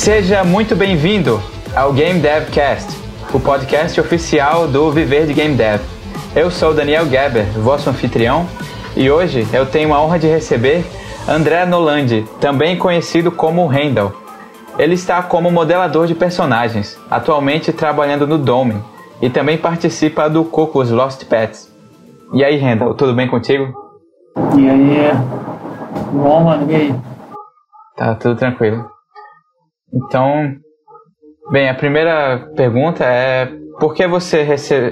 Seja muito bem-vindo ao Game Dev Cast, o podcast oficial do Viver de Game Dev. Eu sou Daniel Geber, vosso anfitrião, e hoje eu tenho a honra de receber André Nolandi, também conhecido como Randall. Ele está como modelador de personagens, atualmente trabalhando no Dome, e também participa do Cocos Lost Pets. E aí, Randall, tudo bem contigo? E aí, bom, mano, e aí? Tá tudo tranquilo. Então, bem, a primeira pergunta é por que você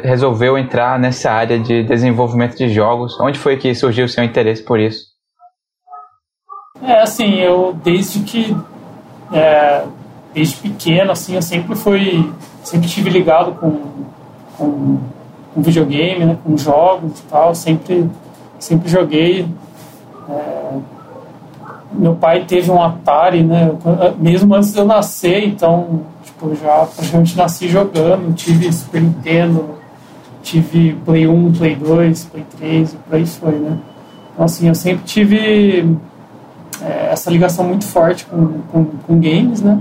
resolveu entrar nessa área de desenvolvimento de jogos? Onde foi que surgiu o seu interesse por isso? É, assim, eu desde que é, desde pequeno, assim, eu sempre fui sempre tive ligado com, com, com videogame, né, com jogos e tal, sempre sempre joguei é, meu pai teve um Atari, né? Mesmo antes de eu nascer, então, tipo, já praticamente nasci jogando. Tive Super Nintendo, tive Play 1, Play 2, Play 3, e por aí foi, né? Então, assim, eu sempre tive é, essa ligação muito forte com, com, com games, né?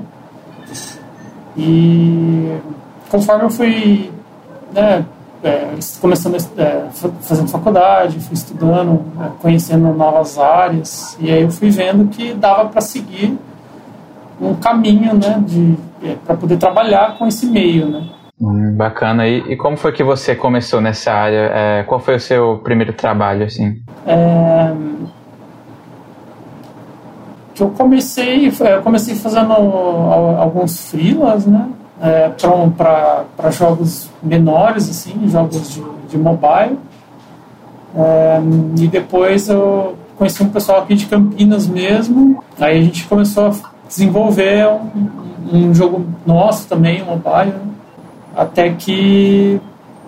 E conforme eu fui né, é, começando é, fazendo faculdade, fui estudando, é, conhecendo novas áreas, e aí eu fui vendo que dava para seguir um caminho, né, de é, para poder trabalhar com esse meio, né. Hum, bacana. E, e, como foi que você começou nessa área? É, qual foi o seu primeiro trabalho, assim? É, que eu comecei, eu comecei fazendo alguns freelas, né? É, para jogos menores, assim, jogos de, de mobile. É, e depois eu conheci um pessoal aqui de Campinas mesmo. Aí a gente começou a desenvolver um, um jogo nosso também, mobile, até que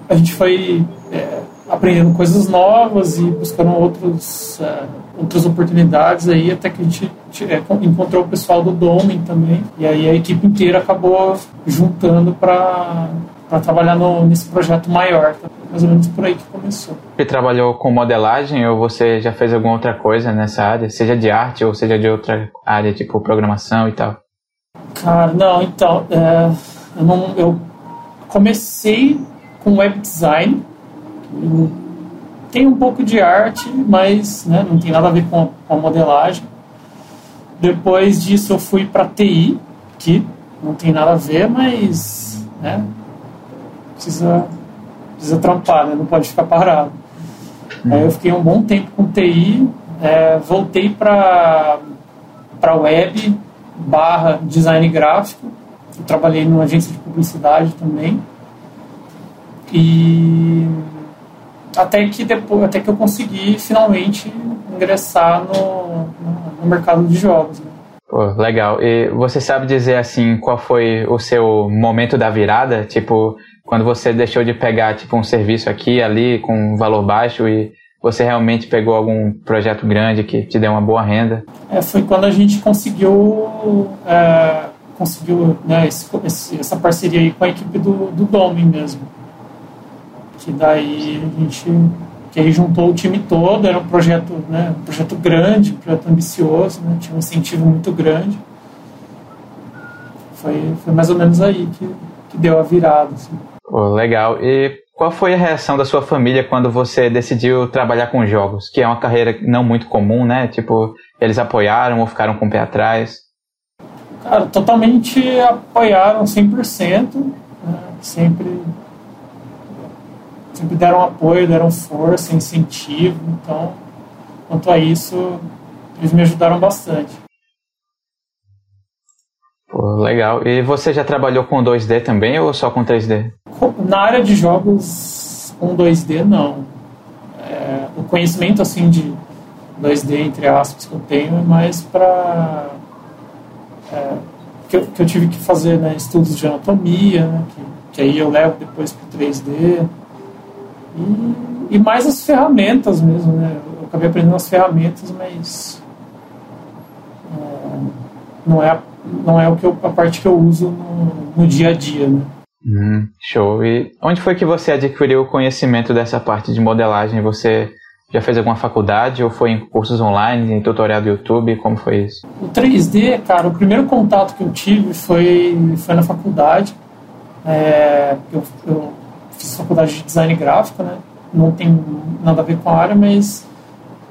a gente foi é, aprendendo coisas novas e buscando outros, é, outras oportunidades aí, até que a gente é, encontrou o pessoal do Domen também, e aí a equipe inteira acabou juntando para trabalhar no, nesse projeto maior, tá? mais ou menos por aí que começou. Você trabalhou com modelagem ou você já fez alguma outra coisa nessa área, seja de arte ou seja de outra área, tipo programação e tal? Cara, não, então, é, eu, não, eu comecei com web design, tem um pouco de arte, mas né, não tem nada a ver com a, modelagem. Depois disso eu fui para TI, que não tem nada a ver, mas né, precisa, precisa trampar, né, não pode ficar parado. Uhum. Aí eu fiquei um bom tempo com TI, é, voltei para para web barra design gráfico. Eu trabalhei numa agência de publicidade também. E até que depois, até que eu consegui finalmente ingressar no, no mercado de jogos. Né? Pô, legal. E você sabe dizer assim qual foi o seu momento da virada? Tipo, quando você deixou de pegar tipo um serviço aqui ali com um valor baixo e você realmente pegou algum projeto grande que te deu uma boa renda? É, foi quando a gente conseguiu é, conseguiu né, esse, essa parceria aí com a equipe do, do Domi mesmo que daí a gente que aí juntou o time todo, era um projeto, né, um projeto grande, um projeto ambicioso, né, tinha um incentivo muito grande. Foi, foi mais ou menos aí que, que deu a virada. Assim. Oh, legal. E qual foi a reação da sua família quando você decidiu trabalhar com jogos? Que é uma carreira não muito comum, né? Tipo, eles apoiaram ou ficaram com o pé atrás? Cara, totalmente apoiaram 100%. Né? Sempre sempre deram apoio, deram força, incentivo. Então, quanto a isso, eles me ajudaram bastante. Pô, legal. E você já trabalhou com 2D também ou só com 3D? Na área de jogos com 2D, não. É, o conhecimento assim de 2D, entre aspas, que eu tenho é mais para. É, que, eu, que eu tive que fazer né, estudos de anatomia, né, que, que aí eu levo depois para 3D. E, e mais as ferramentas mesmo, né? Eu acabei aprendendo as ferramentas, mas é, não, é, não é o que eu, a parte que eu uso no, no dia a dia, né? Hum, show. E onde foi que você adquiriu o conhecimento dessa parte de modelagem? Você já fez alguma faculdade ou foi em cursos online, em tutorial do YouTube? Como foi isso? O 3D, cara, o primeiro contato que eu tive foi, foi na faculdade. É, eu, eu fiz faculdade de design gráfico, né? Não tem nada a ver com a área, mas,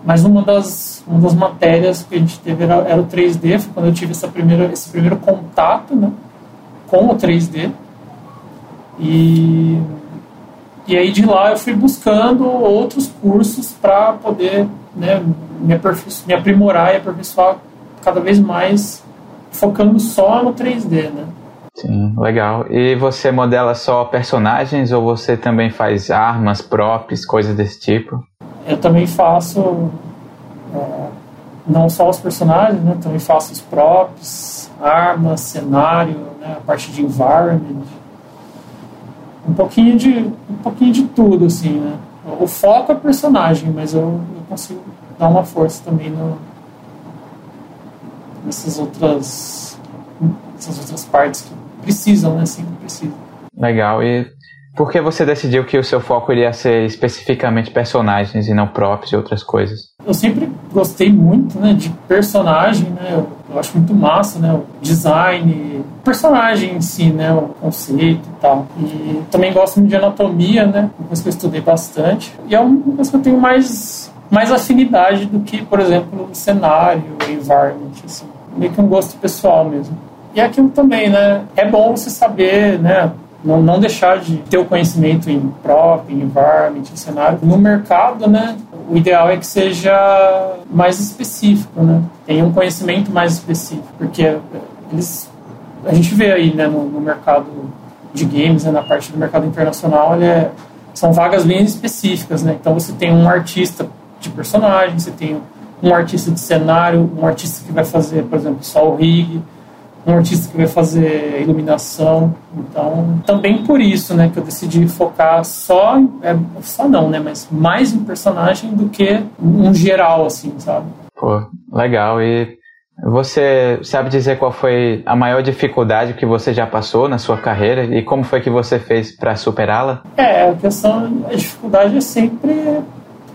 mas uma, das, uma das matérias que a gente teve era, era o 3D. Foi quando eu tive essa primeira, esse primeiro contato né, com o 3D. E e aí de lá eu fui buscando outros cursos para poder né, me, me aprimorar e aperfeiçoar cada vez mais, focando só no 3D, né? Sim, legal. E você modela só personagens ou você também faz armas, props, coisas desse tipo? Eu também faço é, não só os personagens, né? Também faço os props, armas, cenário, né? a parte de environment um pouquinho de um pouquinho de tudo assim né o foco é personagem mas eu, eu consigo dar uma força também no, nessas outras essas outras partes que precisam né sempre precisam legal e por que você decidiu que o seu foco iria ser especificamente personagens e não props e outras coisas? Eu sempre gostei muito né, de personagem, né? Eu, eu acho muito massa, né? O design, personagem em si, né? O conceito e tal. E também gosto muito de anatomia, né? Uma coisa que eu estudei bastante. E é uma coisa que eu tenho mais, mais afinidade do que, por exemplo, o cenário, o environment, assim. Meio que um gosto pessoal mesmo. E aquilo também, né? É bom você saber, né? não, não deixar de ter o conhecimento em prop, em environment, em cenário. No mercado, né, o ideal é que seja mais específico, né? Tenha um conhecimento mais específico, porque eles, a gente vê aí, né, no, no mercado de games, né, na parte do mercado internacional, ele é, são vagas bem específicas, né? Então você tem um artista de personagem, você tem um artista de cenário, um artista que vai fazer, por exemplo, só o rig, um artista que vai fazer iluminação. Então, também por isso, né, que eu decidi focar só, é, só não, né, mas mais em personagem do que um geral, assim, sabe? Pô, legal. E você sabe dizer qual foi a maior dificuldade que você já passou na sua carreira e como foi que você fez para superá-la? É, a questão, a dificuldade é sempre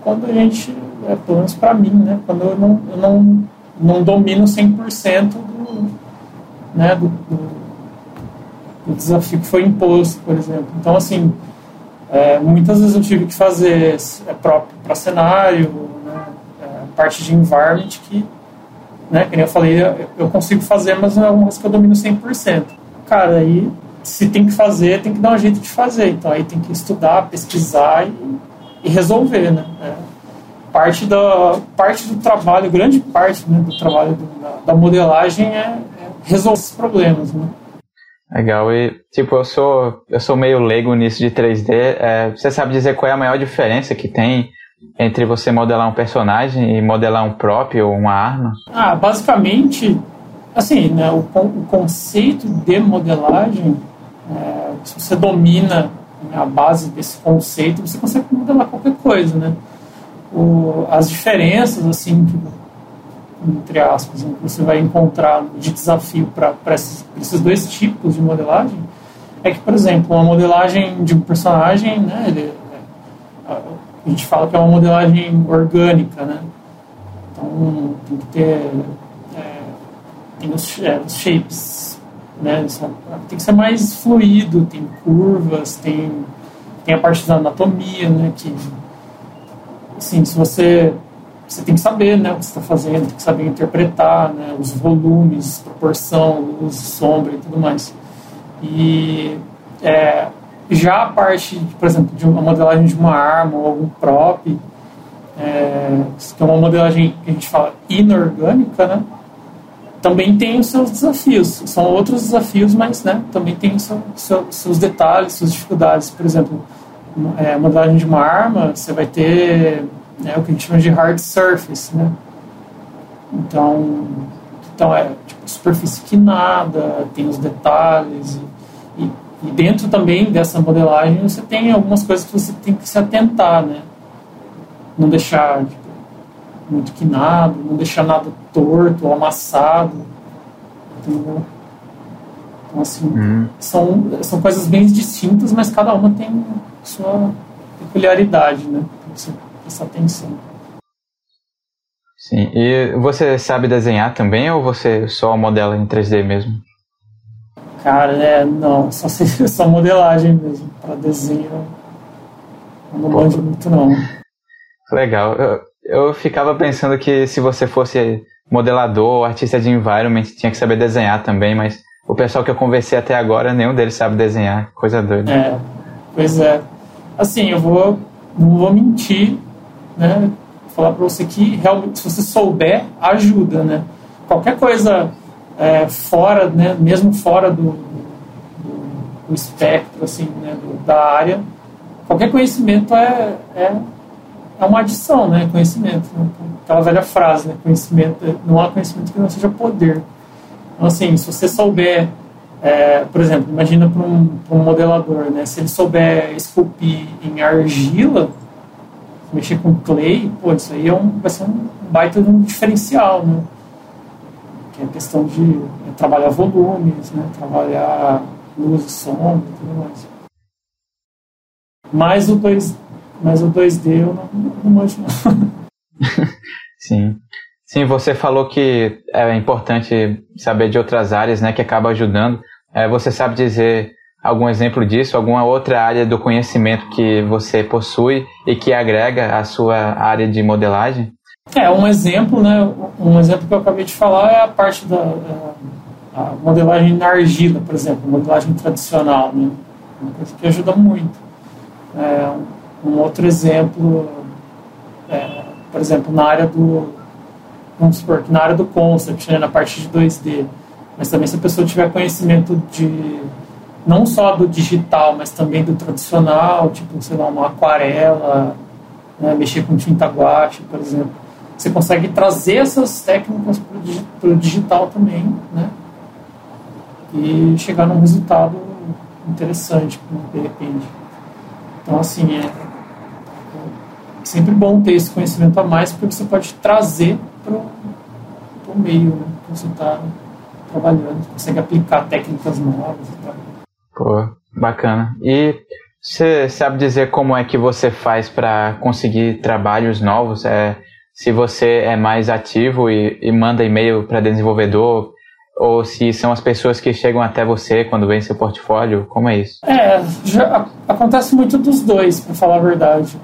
quando a gente, é, pelo menos para mim, né, quando eu não, eu não, não domino 100% do, né, do, do, do, desafio que foi imposto, por exemplo. Então, assim, é, muitas vezes eu tive que fazer é, próprio para cenário, né, é, parte de environment que, né, nem eu falei, eu consigo fazer, mas é uma coisa que eu domino 100%. Cara, aí se tem que fazer, tem que dar um jeito de fazer. Então aí tem que estudar, pesquisar e, e resolver, né? É, parte, da, parte do trabalho, grande parte né, do trabalho do, da, da, modelagem é, resolver esses problemas, né? Legal, e tipo, eu sou, eu sou meio leigo nisso de 3D. É, você sabe dizer qual é a maior diferença que tem entre você modelar um personagem e modelar um próprio ou uma arma? Ah, basicamente, assim, né, o, o conceito de modelagem, é, se você domina a base desse conceito, você consegue modelar qualquer coisa, né? O, as diferenças, assim, que entre aspas, né, que você vai encontrar de desafio para esses, esses dois tipos de modelagem é que, por exemplo, uma modelagem de um personagem, né, ele, é, a gente fala que é uma modelagem orgânica, né? Então tem que ter é, tem os, é, os shapes, né? Tem que ser mais fluido, tem curvas, tem tem a parte da anatomia, né? Que assim, se você você tem que saber né, o que você está fazendo, tem que saber interpretar né, os volumes, proporção, luz, sombra e tudo mais. E é, já a parte, por exemplo, de uma modelagem de uma arma ou algum prop, é, que é uma modelagem que a gente fala inorgânica, né, também tem os seus desafios. São outros desafios, mas né, também tem seu, seu, seus detalhes, suas dificuldades. Por exemplo, é, modelagem de uma arma, você vai ter né, o que a gente chama de hard surface, né? Então, então é tipo, superfície quinada, tem os detalhes e, e, dentro também dessa modelagem você tem algumas coisas que você tem que se atentar, né? Não deixar tipo, muito quinado, não deixar nada torto amassado, entendeu? Então, assim, uhum. são, são coisas bem distintas, mas cada uma tem sua peculiaridade, né? Você prestar atenção. Sim. E você sabe desenhar também ou você só modela em 3D mesmo? Cara, é, não, só, só modelagem mesmo. Para desenho, eu não manjo muito não. Legal. Eu, eu ficava pensando que se você fosse modelador artista de environment, tinha que saber desenhar também, mas o pessoal que eu conversei até agora, nenhum deles sabe desenhar. Coisa doida. É, pois é. Assim, eu vou, não vou mentir, né? falar para você que realmente, se você souber, ajuda, né? Qualquer coisa é, fora, né, mesmo fora do, do, do espectro, assim, né, do, da área, qualquer conhecimento é, é, é uma adição, né? Conhecimento. Né? Aquela velha frase, né? Conhecimento, não há conhecimento que não seja poder. Então, assim, se você souber, é, por exemplo, imagina para um, um modelador, né? Se ele souber esculpir em argila, mexer com clay, pô, isso aí é um, vai ser um baita de um diferencial, né? Que é a questão de é, trabalhar volumes, né? Trabalhar luz sombra e tudo mais. Mas o, 2, mas o 2D eu não, não manjo não. Sim. Sim, você falou que é importante saber de outras áreas, né, que acaba ajudando. É, você sabe dizer algum exemplo disso, alguma outra área do conhecimento que você possui e que agrega à sua área de modelagem? É, um exemplo, né, um exemplo que eu acabei de falar é a parte da modelagem na argila, por exemplo, modelagem tradicional, né, uma coisa que ajuda muito. É, um outro exemplo, é, por exemplo, na área do, vamos supor na área do concept, né, na parte de 2D, mas também se a pessoa tiver conhecimento de não só do digital, mas também do tradicional, tipo, sei lá, uma aquarela, né, mexer com tinta guache, por exemplo. Você consegue trazer essas técnicas para o digital também, né? E chegar num resultado interessante, de repente. Então, assim, é, é sempre bom ter esse conhecimento a mais, porque você pode trazer para o meio né, que você está trabalhando, consegue aplicar técnicas novas e tal. Pô, bacana. E você sabe dizer como é que você faz para conseguir trabalhos novos? É, se você é mais ativo e, e manda e-mail para desenvolvedor, ou se são as pessoas que chegam até você quando vem seu portfólio? Como é isso? É, já, acontece muito dos dois, para falar a verdade.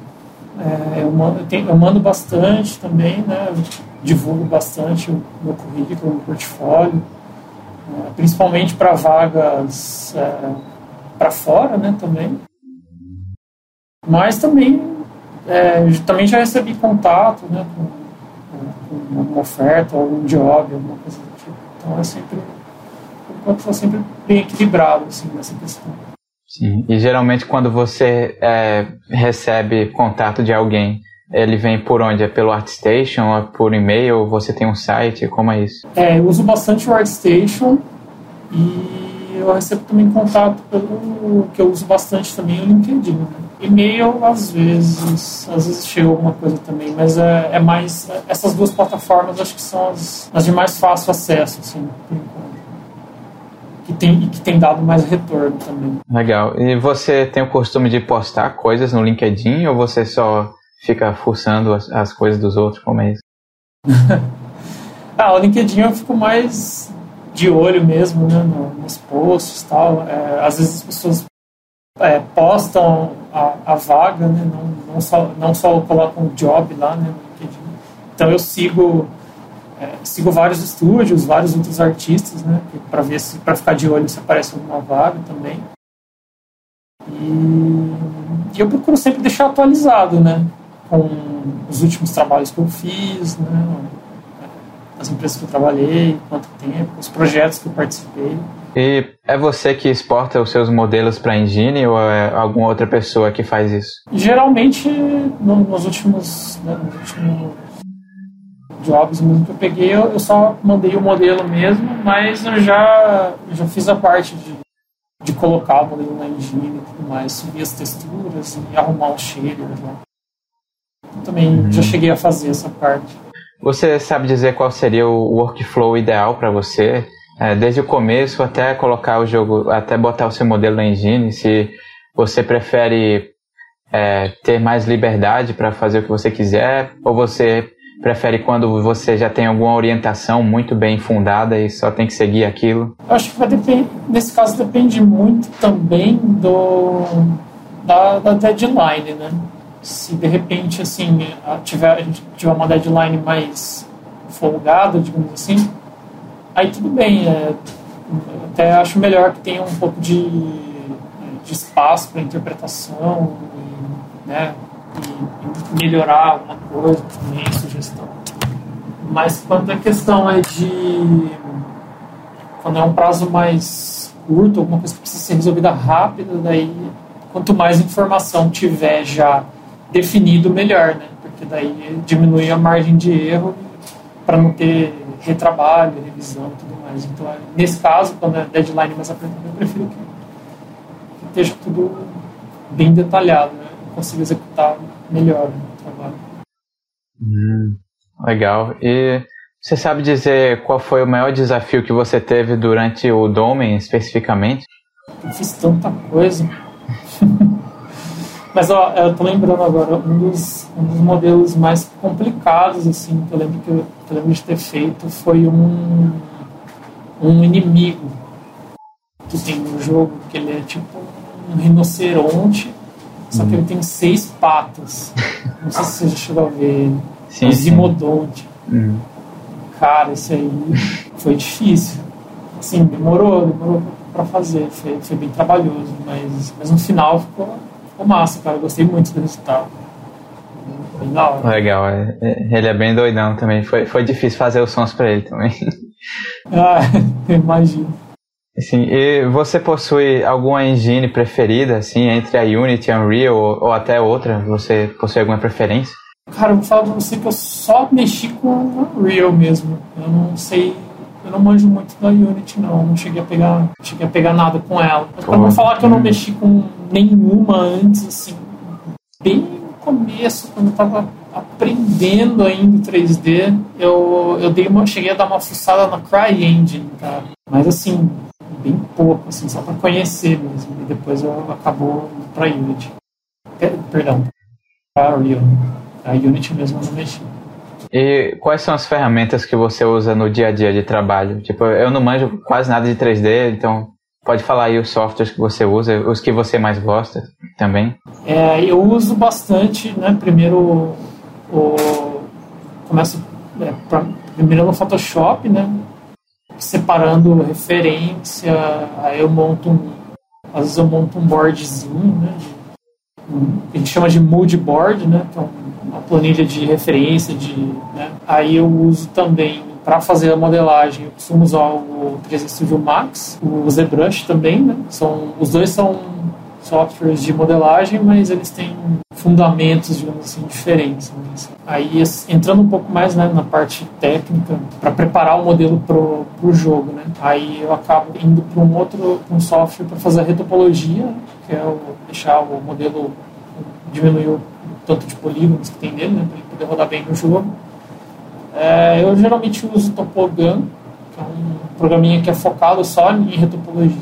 É, eu, mando, eu, tenho, eu, mando, bastante também, né? Divulgo bastante o meu currículo, o meu portfólio. Principalmente para vagas é, para fora, né, também. Mas também, é, também já recebi contato, né, com, com uma oferta, algum job, alguma coisa do tipo. Então é sempre, enquanto, sempre bem equilibrado, assim, nessa questão. Sim, e geralmente quando você é, recebe contato de alguém, ele vem por onde? É pelo ArtStation ou por e-mail? Você tem um site? Como é isso? É, eu uso bastante o ArtStation e eu recebo também contato pelo que eu uso bastante também o LinkedIn. Né? E-mail às vezes, às vezes chega alguma coisa também, mas é, é mais essas duas plataformas acho que são as, as de mais fácil acesso, assim, por enquanto. Que tem, e que tem dado mais retorno também. Legal. E você tem o costume de postar coisas no LinkedIn ou você só fica forçando as, as coisas dos outros? Como é isso? ah, o LinkedIn eu fico mais de olho mesmo né, nos posts tal. É, às vezes as pessoas é, postam a, a, vaga, né, não, não, só, não só colocam o job lá né, no LinkedIn. Então eu sigo, é, sigo vários estúdios, vários outros artistas, né, para ver se para ficar de olho se aparece alguma vaga também. E, e eu procuro sempre deixar atualizado, né? Com os últimos trabalhos que eu fiz, né, as empresas que eu trabalhei, quanto tempo, os projetos que eu participei. E é você que exporta os seus modelos para a engine ou é alguma outra pessoa que faz isso? Geralmente, no, nos últimos, né, nos últimos jobs mesmo que eu peguei, eu, eu, só mandei o modelo mesmo, mas eu já, já fiz a parte de, de colocar o modelo na engine e tudo mais, subir as texturas e arrumar os shaders lá. Também uhum. já cheguei a fazer essa parte. Você sabe dizer qual seria o workflow ideal para você? É, desde o começo até colocar o jogo, até botar o seu modelo na engine, se você prefere é, ter mais liberdade para fazer o que você quiser, ou você prefere quando você já tem alguma orientação muito bem fundada e só tem que seguir aquilo? Eu acho que vai depender, nesse caso depende muito também do da, da deadline, né? Se de repente assim tiver, a gente tiver uma deadline mais folgada, digamos assim, aí tudo bem. É, até acho melhor que tenha um pouco de, de espaço para interpretação, e, né? E, melhorar alguma coisa também, sugestão. Mas quando a questão é de. Quando é um prazo mais curto, alguma coisa que precisa ser resolvida rápida, daí quanto mais informação tiver já definido, melhor, né? Porque daí diminui a margem de erro para não ter retrabalho, revisão e tudo mais. Então, nesse caso, quando é deadline mais apertada, eu prefiro que, que esteja tudo bem detalhado, né? Eu consigo executar melhor o trabalho. Hum, legal. E você sabe dizer qual foi o maior desafio que você teve durante o Domain, especificamente? Eu fiz tanta coisa. Mas ó, eu tô lembrando agora, um dos, um dos modelos mais complicados, assim, que eu lembro que eu, que eu lembro de ter feito foi um, um inimigo que tem no jogo, que ele é tipo um rinoceronte, só que ele tem seis patas. Não sei se você já chegou a ver ele. Sim, um Zimodonte. Uhum. Cara, esse aí foi difícil. Assim, demorou, demorou para fazer, foi, foi bem trabalhoso, mas, mas no final ficou, ficou massa, cara. Gostei muito do resultado. Bem da hora. Legal, é, é, ele é bem doidão também. Foi, foi difícil fazer os sons para ele também. Ah, imagino. Assim, e você possui alguma engine preferida, assim, entre a Unity, Unreal ou, ou até outra? Você possui alguma preferência? Cara, eu vou falar pra você que eu só mexi com Unreal mesmo. Eu não sei eu não manjo muito da Unity, não. Não cheguei a pegar, cheguei a pegar nada com ela. Mas pra não falar que eu não mexi com nenhuma antes, assim, bem no começo, quando eu tava aprendendo ainda 3D, eu, eu dei uma, cheguei a dar uma fuçada na CryEngine, tá? Mas assim, bem pouco, assim, só para conhecer mesmo. E depois eu acabou para Unity. É, perdão, para Real. A Unity mesmo eu não mexi. E quais são as ferramentas que você usa no dia a dia de trabalho? Tipo, eu não manjo quase nada de 3D, então pode falar aí os softwares que você usa, os que você mais gosta também. É, eu uso bastante, né? Primeiro, o, começo é, pra, primeiro no Photoshop, né? Separando referência, aí eu monto um, às vezes eu monto um boardzinho, né? De, um, a gente chama de mood board, né? Que é um uma planilha de referência, de, né? aí eu uso também para fazer a modelagem, eu costumo usar o 3D Studio Max, o ZBrush também, né? São, os dois são softwares de modelagem, mas eles têm fundamentos, digamos assim, diferentes. Né? Aí, entrando um pouco mais né, na parte técnica, para preparar o modelo para o jogo, né? aí eu acabo indo para um outro um software para fazer a retopologia, que é o, deixar o modelo, diminuir o tanto de polígonos que tem nele, né, para ele poder rodar bem no jogo. É, eu geralmente uso Topogun, que é um programinha que é focado só em retopologia.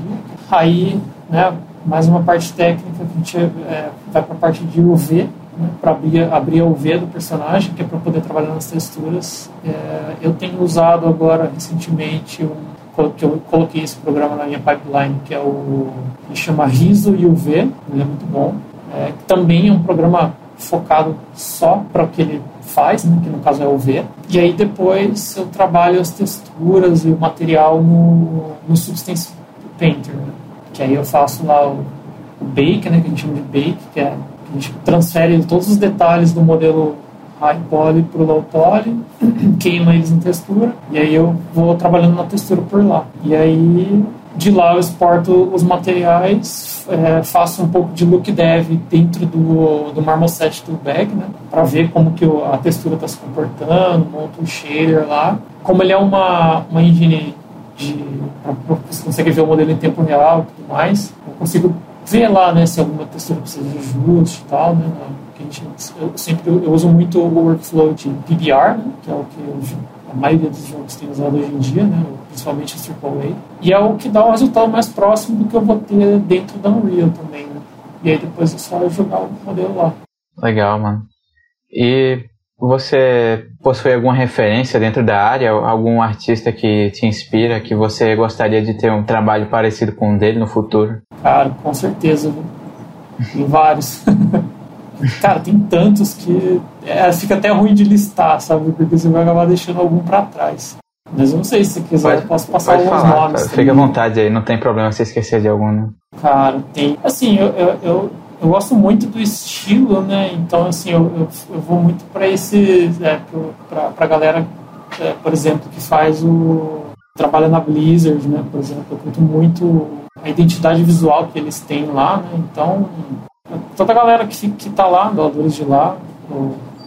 Aí, né, mais uma parte técnica que a gente é, vai para a parte de UV, né, para abrir, abrir a UV do personagem, que é para poder trabalhar nas texturas. É, eu tenho usado agora, recentemente, um que eu coloquei esse programa na minha pipeline, que é o que chama Riso UV, ele é muito bom. É, também é um programa focado só para o que ele faz, né, que no caso é o V. E aí depois eu trabalho as texturas e o material no, no Substance Painter, né, que aí eu faço lá o, o bake, né, que a gente chama de bake, que é a gente transfere todos os detalhes do modelo high poly para o low poly, queima eles em textura, e aí eu vou trabalhando na textura por lá. E aí de lá eu exporto os materiais, é, faço um pouco de look dev dentro do, do Marmoset Toolbag, né, para ver como que a textura está se comportando, monto um shader lá. Como ele é uma, uma engine de... você consegue ver o modelo em tempo real e tudo mais, eu consigo ver lá né, se alguma textura precisa de ajuste e tal, né, que a gente, eu sempre eu uso muito o workflow de PBR, né, que é o que eu a maioria dos jogos tem usado hoje em dia, né? principalmente os AAA. E é o que dá um resultado mais próximo do que eu vou ter dentro da Unreal também. Né? E aí depois é só jogar o modelo lá. Legal, mano. E você possui alguma referência dentro da área, algum artista que te inspira, que você gostaria de ter um trabalho parecido com o dele no futuro? Cara, com certeza. Tem vários. Cara, tem tantos que é, fica até ruim de listar, sabe? Porque você vai acabar deixando algum para trás. Mas eu não sei se você quiser, pode, eu posso passar alguns falar, nomes. Cara, fica à vontade aí, não tem problema se esquecer de algum. Né? Cara, tem. Assim, eu, eu, eu, eu, gosto muito do estilo, né? Então, assim, eu, eu, eu vou muito para esse. É, pra, pra galera, é, por exemplo, que faz o. trabalha na Blizzard, né? Por exemplo, eu curto muito a identidade visual que eles têm lá, né? Então, toda a galera que, que tá lá, doadores de lá,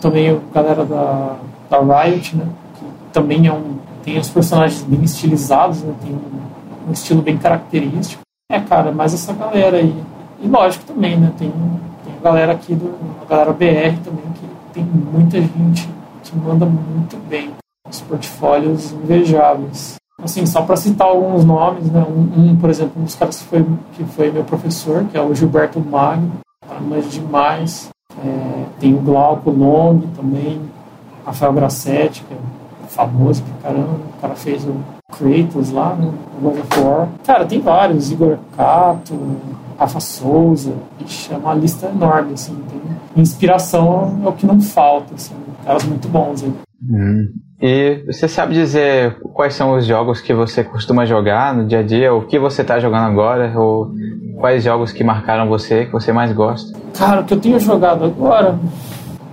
também a galera da, da Riot, né? Que também é um tem os personagens bem estilizados, né? Tem um, um, estilo bem característico. É, cara, mais essa galera aí. E lógico também, né? Tem, tem a galera aqui, do, a galera BR também, que tem muita gente que manda muito bem. Os portfólios invejáveis. Assim, só para citar alguns nomes, né? Um, um, por exemplo, um dos caras que foi, que foi meu professor, que é o Gilberto Magno, manja demais. É, tem o Glauco Long também, Rafael Grassetti, que é famoso pra caramba. O cara fez o Kratos lá no God of War. Cara, tem vários. Igor Cato, Rafa Souza. Ixi, é uma lista enorme, assim. Tem inspiração é o que não falta, assim. Caras muito bons aí. Hum. E você sabe dizer quais são os jogos que você costuma jogar no dia a dia? O que você está jogando agora? Ou quais jogos que marcaram você, que você mais gosta? Cara, o que eu tenho jogado agora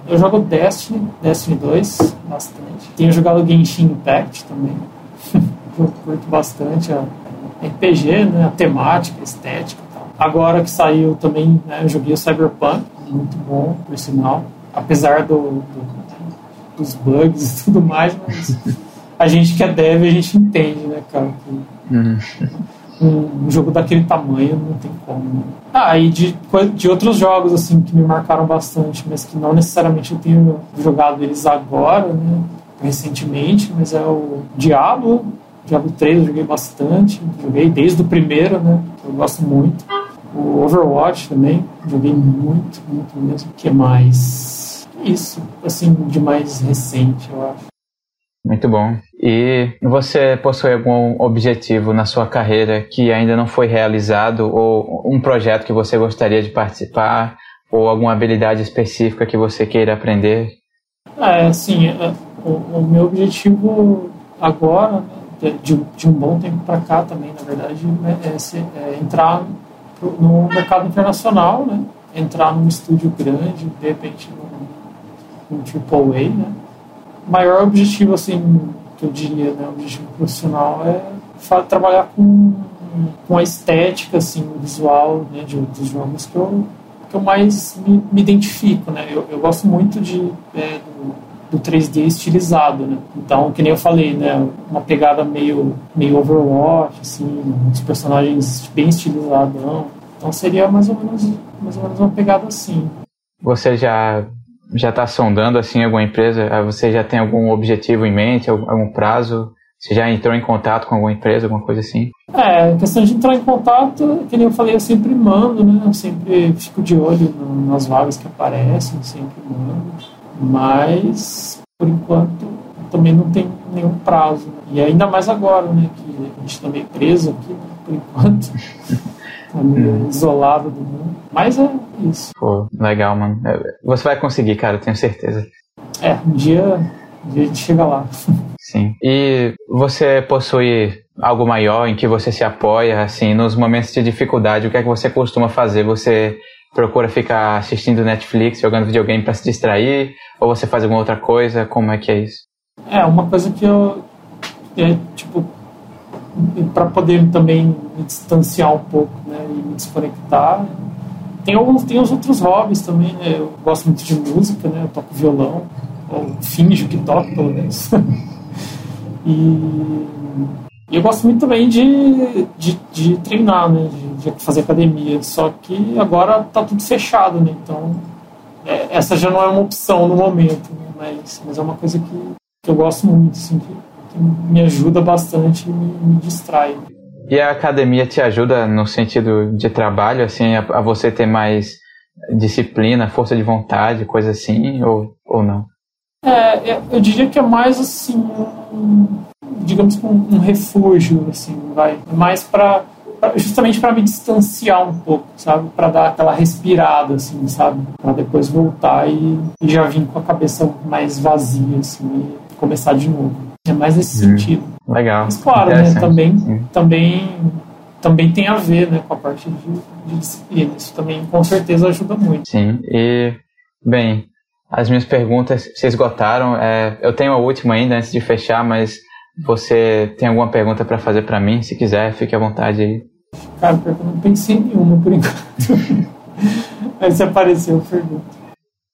eu jogo Destiny, Destiny 2, bastante. Tenho jogado Genshin Impact também. eu curto bastante a RPG, né, a temática, a estética e tal. Agora que saiu também, né, eu joguei o Cyberpunk, muito bom, por sinal. Apesar do, do dos bugs e tudo mais, mas a gente que é dev, a gente entende, né, cara? Que... Uhum um, jogo daquele tamanho não tem como. Né? Ah, e de, de outros jogos assim que me marcaram bastante, mas que não necessariamente eu tenho jogado eles agora, né? Recentemente, mas é o Diablo, Diablo 3 eu joguei bastante, joguei desde o primeiro, né? Eu gosto muito. O Overwatch também, joguei muito, muito mesmo. O que mais? Isso, assim, de mais recente, eu acho. Muito bom. E você possui algum objetivo na sua carreira que ainda não foi realizado ou um projeto que você gostaria de participar ou alguma habilidade específica que você queira aprender? É, sim. É, o, o meu objetivo agora, né, de, de, um bom tempo para cá também, na verdade, é, é, é entrar no mercado internacional, né? Entrar num estúdio grande, de repente num, num AAA, né? maior objetivo, assim, que eu diria, né, o objetivo profissional é trabalhar com, com a estética, assim, visual, né, de, dos jogos que eu, que eu mais me, me identifico, né. Eu, eu gosto muito de, é, do, do 3D estilizado, né. Então, que nem eu falei, né, uma pegada meio, meio Overwatch, assim, os personagens bem estilizados. Então seria mais ou menos, mais ou menos uma pegada assim. Você já já está sondando assim alguma empresa? Ah, você já tem algum objetivo em mente, algum prazo? Você já entrou em contato com alguma empresa, alguma coisa assim? É, questão de entrar em contato, que nem eu falei, eu sempre mando, né? Eu sempre fico de olho no, nas vagas que aparecem, sempre mando. Mas, por enquanto, também não tem nenhum prazo. Né? E ainda mais agora, né? Que a gente está meio preso aqui, né? por enquanto. Tá meio isolado do mundo. Mas é isso. Pô, legal, mano. É, você vai conseguir, cara, tenho certeza. É, um dia, um dia a gente chega lá. Sim. E você possui algo maior em que você se apoia, assim, nos momentos de dificuldade, o que é que você costuma fazer? Você procura ficar assistindo Netflix, jogando videogame para se distrair? Ou você faz alguma outra coisa? Como é que é isso? É, uma coisa que eu. É, tipo, para poder também me distanciar um pouco né, e me desconectar. Tem, alguns, tem os outros hobbies também, né? Eu gosto muito de música, né? Eu toco violão, ou finjo que toco, pelo menos. e, eu gosto muito também de, de, de treinar, né? De, de, fazer academia. Só que agora tá tudo fechado, né? Então, é, essa já não é uma opção no momento, né? mas, mas é uma coisa que, que eu gosto muito, assim, que me ajuda bastante e me, me distrai. E a academia te ajuda no sentido de trabalho, assim, a, a, você ter mais disciplina, força de vontade, coisa assim, ou, ou não? É, é eu diria que é mais assim, um, digamos um, um refúgio, assim, vai. Mais para justamente para me distanciar um pouco, sabe? Para dar aquela respirada, assim, sabe? Para depois voltar e, e, já vir com a cabeça mais vazia, assim, e começar de novo. É mais nesse hum, sentido. Legal. Mas claro, né? Também, também, também tem a ver, né? Com a parte de, de disciplina. Isso também, com certeza, ajuda muito. Sim. E bem, as minhas perguntas se esgotaram. É, eu tenho a última ainda antes de fechar, mas você tem alguma pergunta para fazer para mim? Se quiser, fique à vontade aí. Cara, eu não pensei em nenhuma por enquanto. Mas se apareceu, eu pergunto.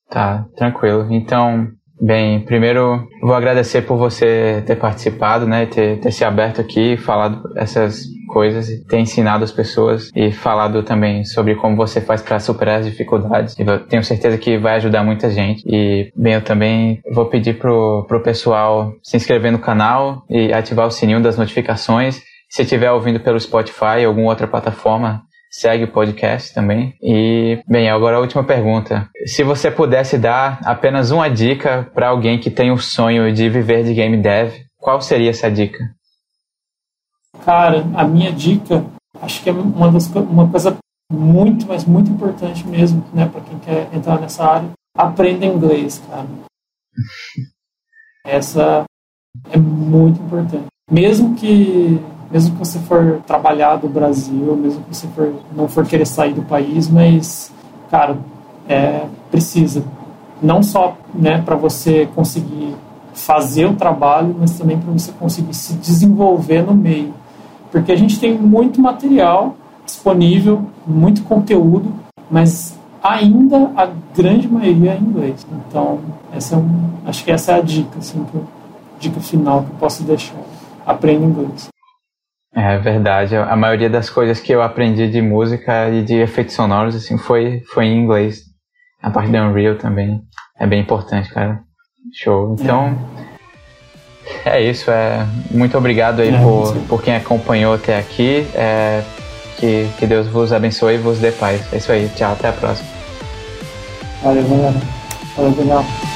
Tá, tranquilo. Então, bem, primeiro vou agradecer por você ter participado, né? Ter, ter se aberto aqui, falado essas coisas, ter ensinado as pessoas e falado também sobre como você faz para superar as dificuldades. Eu tenho certeza que vai ajudar muita gente. E, bem, eu também vou pedir pro, pro pessoal se inscrever no canal e ativar o sininho das notificações. Se estiver ouvindo pelo Spotify ou alguma outra plataforma, segue o podcast também. E, bem, agora a última pergunta. Se você pudesse dar apenas uma dica para alguém que tem o sonho de viver de game dev, qual seria essa dica? Cara, a minha dica, acho que é uma, das, uma coisa muito, mas muito importante mesmo, né, para quem quer entrar nessa área, aprenda inglês, cara. Essa é muito importante. Mesmo que mesmo que você for trabalhar do Brasil, mesmo que você for, não for querer sair do país, mas cara, é, precisa não só, né, para você conseguir fazer o trabalho, mas também para você conseguir se desenvolver no meio porque a gente tem muito material disponível, muito conteúdo, mas ainda a grande maioria é em inglês. Então, essa é um, acho que essa é a dica, assim, que eu, dica final que eu posso deixar. Aprenda inglês. É verdade. A maioria das coisas que eu aprendi de música e de efeitos sonoros assim foi foi em inglês. A parte da Unreal também é bem importante, cara. Show. Então, é. É isso, é muito obrigado aí é, por, por quem acompanhou até aqui. É, que, que Deus vos abençoe e vos dê paz. É isso aí, tchau, até a próxima. Valeu, galera. Valeu, Daniel.